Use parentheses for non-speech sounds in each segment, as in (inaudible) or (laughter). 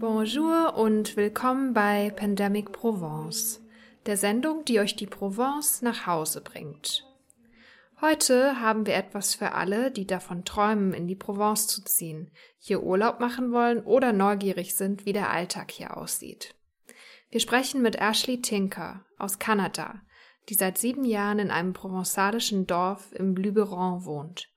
Bonjour und willkommen bei Pandemic Provence, der Sendung, die euch die Provence nach Hause bringt. Heute haben wir etwas für alle, die davon träumen, in die Provence zu ziehen, hier Urlaub machen wollen oder neugierig sind, wie der Alltag hier aussieht. Wir sprechen mit Ashley Tinker aus Kanada, die seit sieben Jahren in einem provenzalischen Dorf im Luberon wohnt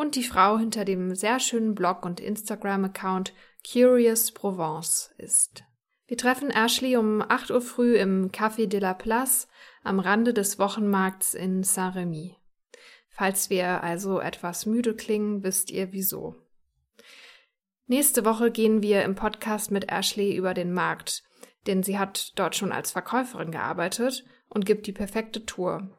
und die Frau hinter dem sehr schönen Blog und Instagram-Account Curious Provence ist. Wir treffen Ashley um 8 Uhr früh im Café de la Place am Rande des Wochenmarkts in Saint-Remy. Falls wir also etwas müde klingen, wisst ihr wieso. Nächste Woche gehen wir im Podcast mit Ashley über den Markt, denn sie hat dort schon als Verkäuferin gearbeitet und gibt die perfekte Tour.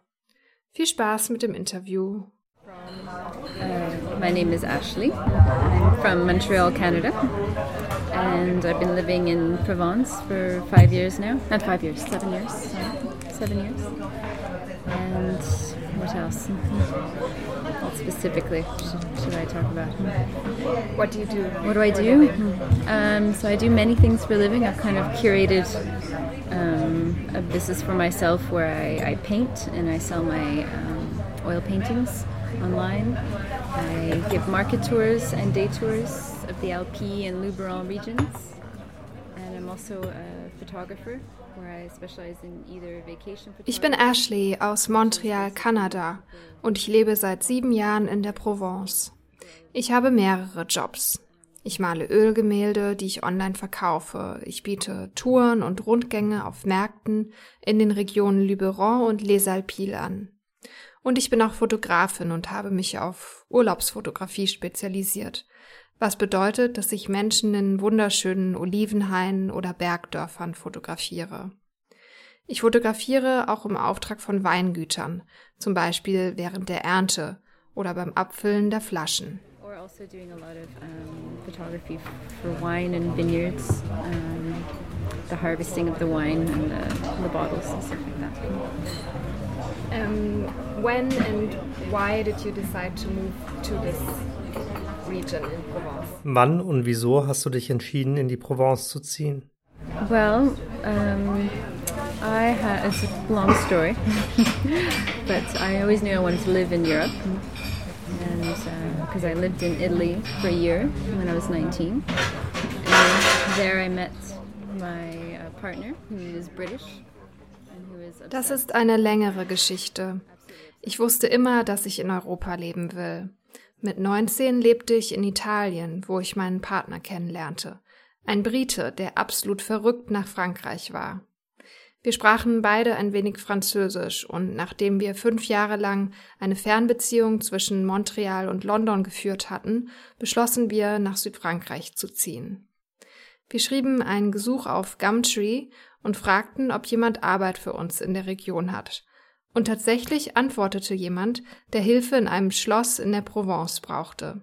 Viel Spaß mit dem Interview. Uh, my name is Ashley. I'm from Montreal, Canada. And I've been living in Provence for five years now. Not five years, seven years. Seven years. And what else? (laughs) What specifically should, should, I talk about? What do you do? What do I do? Um, so I do many things for a living. I've kind of curated um, a business for myself where I, I, paint and I sell my um, oil paintings online. I give market tours and day tours of the Alpi and Luberon regions. And I'm also a photographer. Ich bin Ashley aus Montreal, Kanada und ich lebe seit sieben Jahren in der Provence. Ich habe mehrere Jobs. Ich male Ölgemälde, die ich online verkaufe. Ich biete Touren und Rundgänge auf Märkten in den Regionen Luberon und Les Alpilles an. Und ich bin auch Fotografin und habe mich auf Urlaubsfotografie spezialisiert, was bedeutet, dass ich Menschen in wunderschönen Olivenhainen oder Bergdörfern fotografiere. Ich fotografiere auch im Auftrag von Weingütern, zum Beispiel während der Ernte oder beim Abfüllen der Flaschen. also the harvesting of the wine and the, the bottles and stuff like that. Um, when and why did you decide to move to this region in Provence? Wann und wieso hast du dich entschieden, in die Provence zu ziehen? Well, um, I had it's a long story, (laughs) but I always knew I wanted to live in Europe, and because uh, I lived in Italy for a year when I was 19, and there I met my uh, partner, who is British. Das ist eine längere Geschichte. Ich wusste immer, dass ich in Europa leben will. Mit 19 lebte ich in Italien, wo ich meinen Partner kennenlernte. Ein Brite, der absolut verrückt nach Frankreich war. Wir sprachen beide ein wenig Französisch und nachdem wir fünf Jahre lang eine Fernbeziehung zwischen Montreal und London geführt hatten, beschlossen wir, nach Südfrankreich zu ziehen. Wir schrieben einen Gesuch auf Gumtree und fragten, ob jemand Arbeit für uns in der Region hat. Und tatsächlich antwortete jemand, der Hilfe in einem Schloss in der Provence brauchte.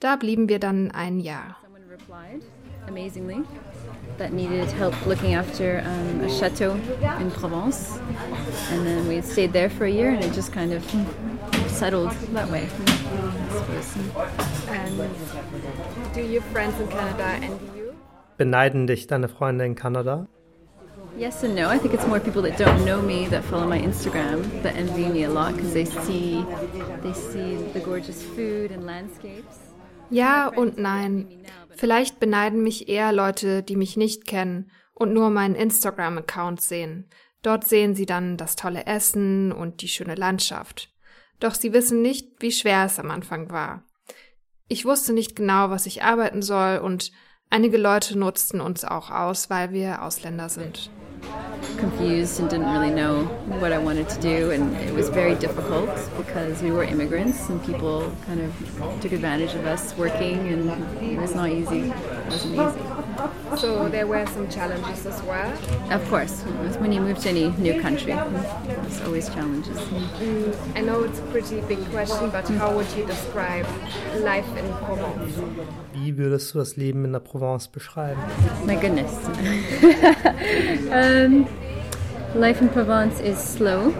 Da blieben wir dann ein Jahr. Amazingly, that needed help looking after um, a chateau in Provence, and then we stayed there for a year, and it just kind of settled that way. And do your friends in Canada envy you? Beneiden dich deine Freunde in Kanada? Yes and no. I think it's more people that don't know me that follow my Instagram that envy me a lot because they see they see the gorgeous food and landscapes. Ja und nein. Vielleicht beneiden mich eher Leute, die mich nicht kennen und nur meinen Instagram-Account sehen. Dort sehen sie dann das tolle Essen und die schöne Landschaft. Doch sie wissen nicht, wie schwer es am Anfang war. Ich wusste nicht genau, was ich arbeiten soll und einige Leute nutzten uns auch aus, weil wir Ausländer sind. confused and didn't really know what I wanted to do, and it was very difficult because we were immigrants and people kind of took advantage of us working, and it was not easy. It wasn't easy. So there were some challenges as well. Of course, when you move to any new country, there's always challenges. Mm, I know it's a pretty big question, but how would you describe life in Provence? Wie würdest du das Leben in der Provence beschreiben? My goodness. (laughs) um, life in Provence is slow.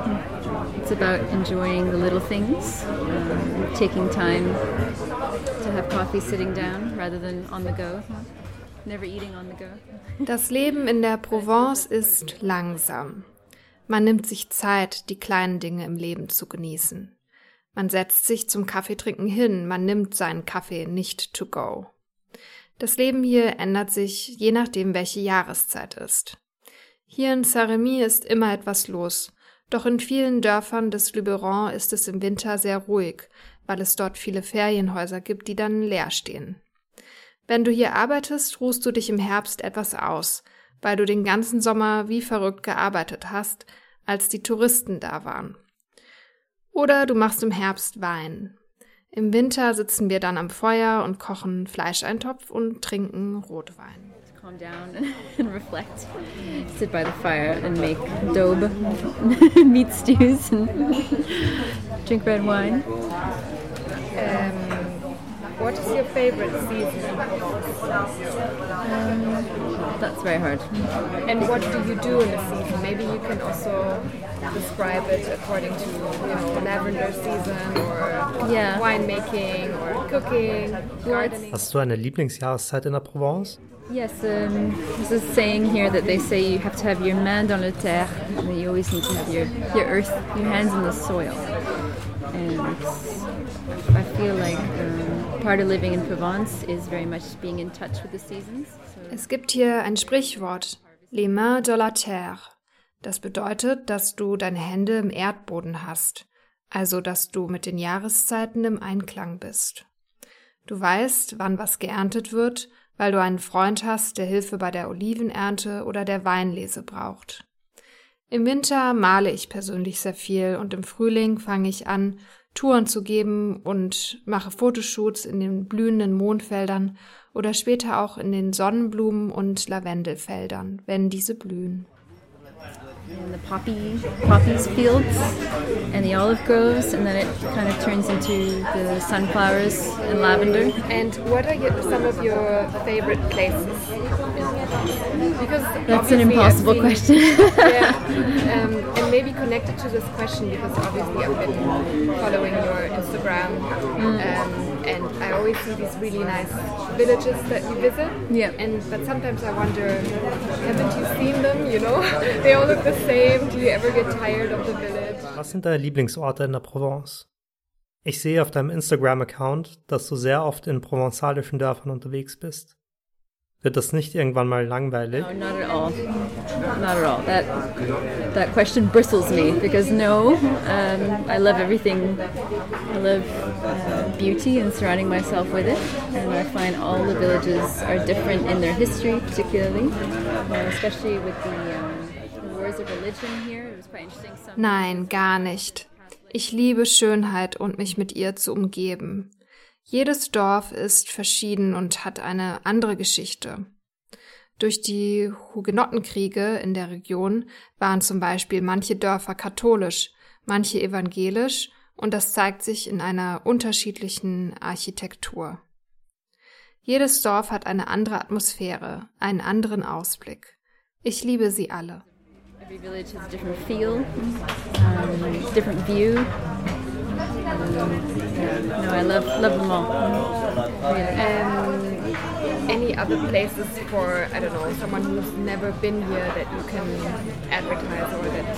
It's about enjoying the little things, um, taking time to have coffee sitting down rather than on the go. Das Leben in der Provence ist langsam. Man nimmt sich Zeit, die kleinen Dinge im Leben zu genießen. Man setzt sich zum Kaffeetrinken hin, man nimmt seinen Kaffee nicht to go. Das Leben hier ändert sich, je nachdem, welche Jahreszeit ist. Hier in Saint-Rémy ist immer etwas los, doch in vielen Dörfern des Luberon ist es im Winter sehr ruhig, weil es dort viele Ferienhäuser gibt, die dann leer stehen. Wenn du hier arbeitest, ruhst du dich im Herbst etwas aus, weil du den ganzen Sommer wie verrückt gearbeitet hast, als die Touristen da waren. Oder du machst im Herbst Wein. Im Winter sitzen wir dann am Feuer und kochen Fleischeintopf und trinken Rotwein. Calm down (laughs) and reflect. Sit by the fire and make daube, (laughs) meat stews, and (laughs) drink red wine. Um, what is your favorite season? Um, that's very hard. And what do you do in the season? Maybe you can also describe it according to, you know, lavender season or Yeah. winemaking or cooking, gardening. Hast du eine Lieblingsjahreszeit in der Provence? Yes, um, there's a saying here that they say you have to have your main dans le terre, and you always need to have your, your earth, your hands in the soil. And I feel like um, Es gibt hier ein Sprichwort, les mains de la terre. Das bedeutet, dass du deine Hände im Erdboden hast, also dass du mit den Jahreszeiten im Einklang bist. Du weißt, wann was geerntet wird, weil du einen Freund hast, der Hilfe bei der Olivenernte oder der Weinlese braucht. Im Winter male ich persönlich sehr viel und im Frühling fange ich an, Touren zu geben und mache Fotoshoots in den blühenden Mondfeldern oder später auch in den Sonnenblumen- und Lavendelfeldern, wenn diese blühen. In the poppy poppies fields and the olive groves, and then it kind of turns into the sunflowers and lavender. And what are your, some of your favorite places? Because That's an impossible seen- question. (laughs) yeah, um, and maybe connected to this question because obviously I've been following your Instagram, Mm. um, and I always see these really nice villages that you visit. Yeah. And but sometimes I wonder, haven't you seen them? You know, (laughs) they all look the same. Do you ever get tired of the village? Was sind deine Lieblingsorte in der Provence? Ich sehe auf deinem Instagram-Account, dass du sehr oft in provenzalischen Dörfern unterwegs bist. Wird das nicht irgendwann mal langweilig? No, not at all. Not at all. That that question bristles me because no, um, I love everything. I love uh, beauty and surrounding myself with it, and I find all the villages are different in their history, particularly, uh, especially with the, um, the wars of religion here. It was quite interesting. Some Nein, gar nicht. Ich liebe Schönheit und mich mit ihr zu umgeben. Jedes Dorf ist verschieden und hat eine andere Geschichte. Durch die Hugenottenkriege in der Region waren zum Beispiel manche Dörfer katholisch, manche evangelisch und das zeigt sich in einer unterschiedlichen Architektur. Jedes Dorf hat eine andere Atmosphäre, einen anderen Ausblick. Ich liebe sie alle. Every village has a different feel, um, different view. Um, yeah, no, I love love them all. Um, any other places for I don't know someone who's never been here that you can advertise or that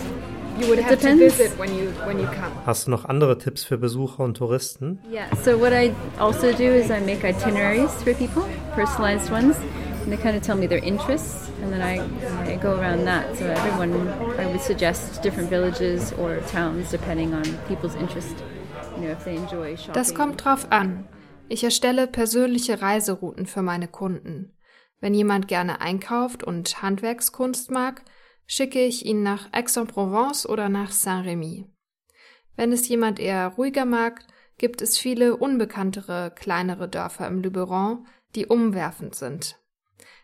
you would have to depends. visit when you when you come. Hast du noch andere Tipps für Besucher und Touristen? Yeah, so what I also do is I make itineraries for people, personalized ones, and they kind of tell me their interests, and then I, I go around that. So everyone, I would suggest different villages or towns depending on people's interest. You know, if they enjoy shopping. Das kommt drauf an. Ich erstelle persönliche Reiserouten für meine Kunden. Wenn jemand gerne einkauft und Handwerkskunst mag, schicke ich ihn nach Aix-en-Provence oder nach Saint-Rémy. Wenn es jemand eher ruhiger mag, gibt es viele unbekanntere, kleinere Dörfer im Luberon, die umwerfend sind.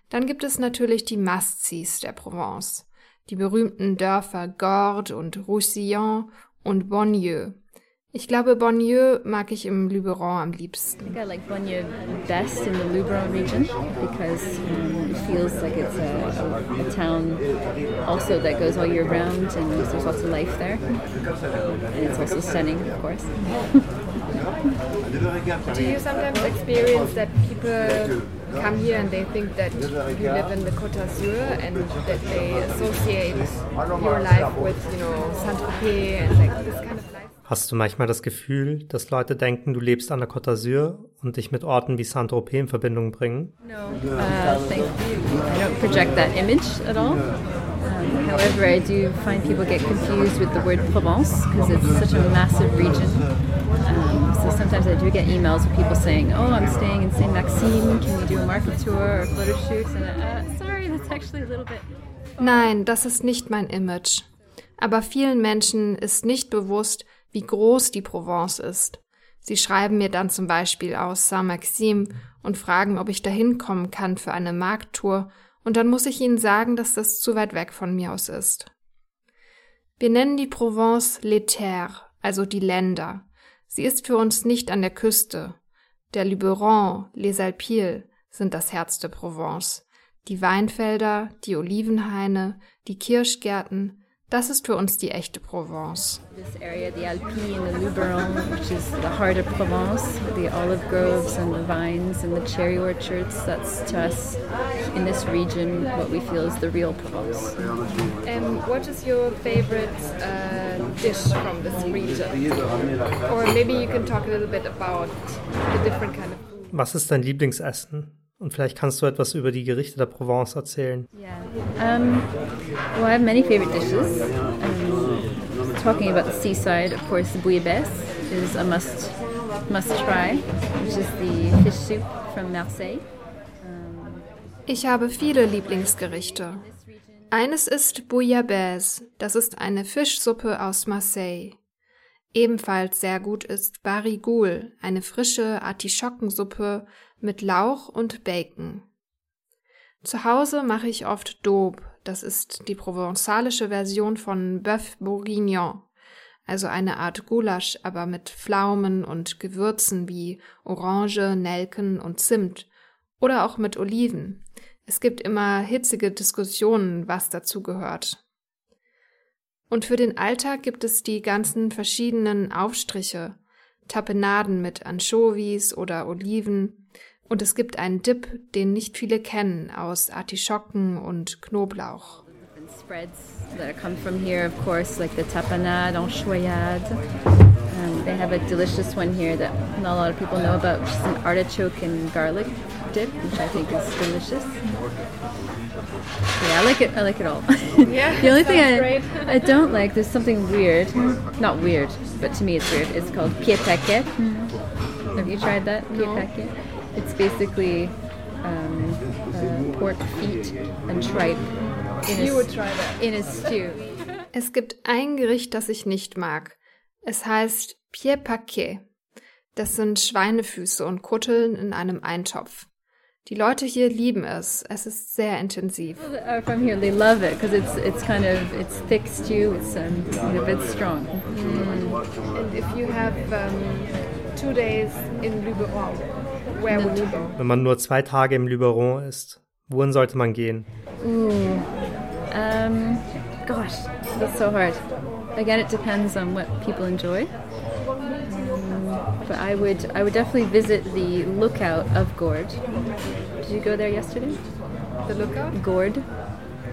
Dann gibt es natürlich die Must-Sees der Provence, die berühmten Dörfer Gordes und Roussillon und Bonnieux. Ich glaube, Bonnieu mag ich im Luberon am liebsten. I think I like Bonnieu best in the Luberon region because um, it feels like it's a, a, a, town also that goes all year round and there's lots of life there. And it's also stunning, of course. (laughs) Do you sometimes experience that people come here and they think that you live in the Côte d'Azur and that they associate your life with, you know, Saint-Tropez and like this kind of life? Hast du manchmal das Gefühl, dass Leute denken, du lebst an der Côte d'Azur und dich mit Orten wie Saint-Tropez in Verbindung bringen? No, uh, thank you. I don't project that image at all. Um, however, I do find people get confused with the word Provence because it's such a massive region. Um, so sometimes I do get emails with people saying, "Oh, I'm staying in Saint Maxime. Can we do a market tour or photo shoots?" And uh, sorry, that's actually a little bit. Nein, das ist nicht mein Image. Aber vielen Menschen ist nicht bewusst, wie groß die Provence ist. Sie schreiben mir dann zum Beispiel aus Saint-Maxime und fragen, ob ich da hinkommen kann für eine Markttour, und dann muss ich ihnen sagen, dass das zu weit weg von mir aus ist. Wir nennen die Provence les terres, also die Länder. Sie ist für uns nicht an der Küste. Der Luberon, les Alpilles sind das Herz der Provence. Die Weinfelder, die Olivenhaine, die Kirschgärten, das ist für uns die echte Provence. This area, the Alpes and the Luberon, which is the heart of Provence, the olive groves and the vines and the cherry orchards, that's to us in this region what we feel is the real Provence. And what is your favorite uh, dish from this region? Or maybe you can talk a little bit about the different kind of food. Was ist dein Lieblingsessen? Und vielleicht kannst du etwas über die Gerichte der Provence erzählen. Yeah. Um, well, I have many favorite dishes. Um, talking about the seaside, of course, the bouillabaisse is a must must try, which is the fish soup from Marseille. Ich habe viele Lieblingsgerichte. Eines ist Bouillabaisse, das ist eine Fischsuppe aus Marseille. Ebenfalls sehr gut ist Barigoul, eine frische Artischockensuppe mit Lauch und Bacon. Zu Hause mache ich oft Daube, das ist die provenzalische Version von Bœuf Bourguignon, also eine Art Gulasch, aber mit Pflaumen und Gewürzen wie Orange, Nelken und Zimt. Oder auch mit Oliven. Es gibt immer hitzige Diskussionen, was dazu gehört. Und für den Alltag gibt es die ganzen verschiedenen Aufstriche, Tapenaden mit Anchovies oder Oliven, und es gibt einen Dip, den nicht viele kennen, aus Artischocken und Knoblauch. spreads that come from here, of course, like the tapenade, enchoyade. Um, they have a delicious one here that not a lot of people know about, which is an artichoke and garlic dip, which I think is delicious. Yeah, I like it. I like it all. (laughs) Yeah, the only thing I, great. I don't like, there's something weird. Not weird, but to me it's weird. It's called pied paquet. Have you tried that? No. paquet. Basically um, uh, pork feet and tripe in a, You would try that. in a stew. (laughs) Es gibt ein Gericht, das ich nicht mag. Es heißt Pied Paquet. Das sind Schweinefüße und Kutteln in einem Eintopf. Die Leute hier lieben es. Es ist sehr intensiv. From here, they love it because it's it's kind of it's thick stew. It's um, a bit strong. And if you have um, two days in Luberon, where would you go? Wenn man nur zwei Tage im Luberon ist, wohin sollte man gehen? Um, gosh, that's so hard. Again, it depends on what people enjoy. Um, but I would I would definitely visit the lookout of Gord. Did you go there yesterday? The Lookout? Gord?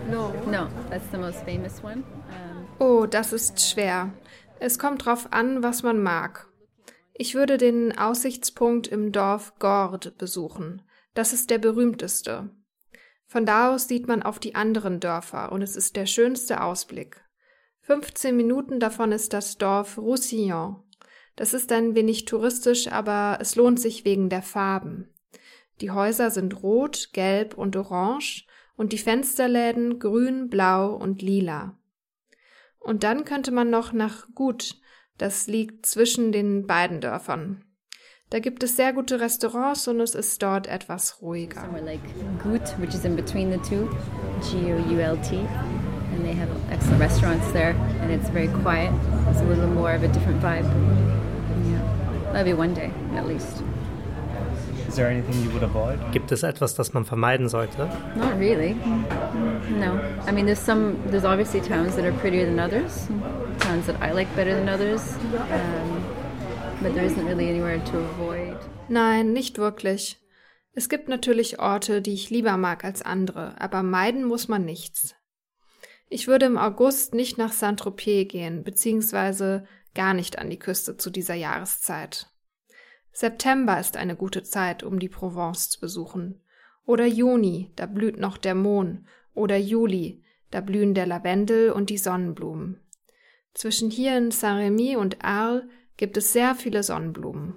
No. No, that's the most famous one. Um, Oh, das ist schwer. Es kommt drauf an, was man mag. Ich würde den Aussichtspunkt im Dorf Gord besuchen. Das ist der berühmteste. Von da aus sieht man auf die anderen Dörfer und es ist der schönste Ausblick. 15 Minuten davon ist das Dorf Roussillon. Das ist ein wenig touristisch, aber es lohnt sich wegen der Farben. Die Häuser sind rot, gelb und orange und die Fensterläden grün, blau und lila. Und dann könnte man noch nach Gut, das liegt zwischen den beiden Dörfern. Da gibt es sehr gute Restaurants und es ist dort etwas ruhiger. somewhere like Gut, which is in between the two, G O U L T, and they have excellent restaurants there, and it's very quiet. It's a little more of a different vibe. Maybe one day, at least. Is there anything you would avoid? Gibt es etwas, das man vermeiden sollte? Not really. No. I mean, there's some. There's obviously towns that are prettier than others. Towns that I like better than others. Um, but there isn't really anywhere to avoid. Nein, nicht wirklich. Es gibt natürlich Orte, die ich lieber mag als andere, aber meiden muss man nichts. Ich würde im August nicht nach Saint-Tropez gehen, beziehungsweise gar nicht an die Küste zu dieser Jahreszeit. September ist eine gute Zeit, um die Provence zu besuchen. Oder Juni, da blüht noch der Mohn. Oder Juli, da blühen der Lavendel und die Sonnenblumen. Zwischen hier in Saint-Rémy und Arles gibt es sehr viele Sonnenblumen.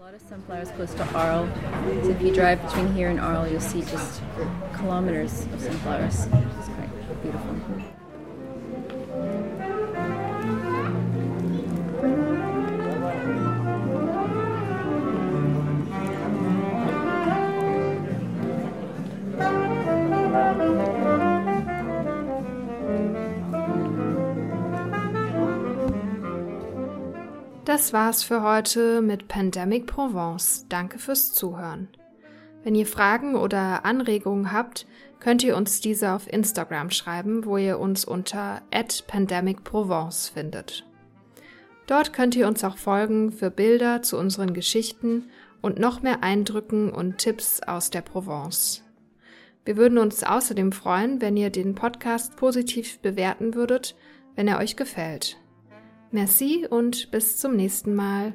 Das war's für heute mit Pandemic Provence. Danke fürs Zuhören. Wenn ihr Fragen oder Anregungen habt, könnt ihr uns diese auf Instagram schreiben, wo ihr uns unter @pandemicprovence findet. Dort könnt ihr uns auch folgen für Bilder zu unseren Geschichten und noch mehr Eindrücken und Tipps aus der Provence. Wir würden uns außerdem freuen, wenn ihr den Podcast positiv bewerten würdet, wenn er euch gefällt. Merci und bis zum nächsten Mal.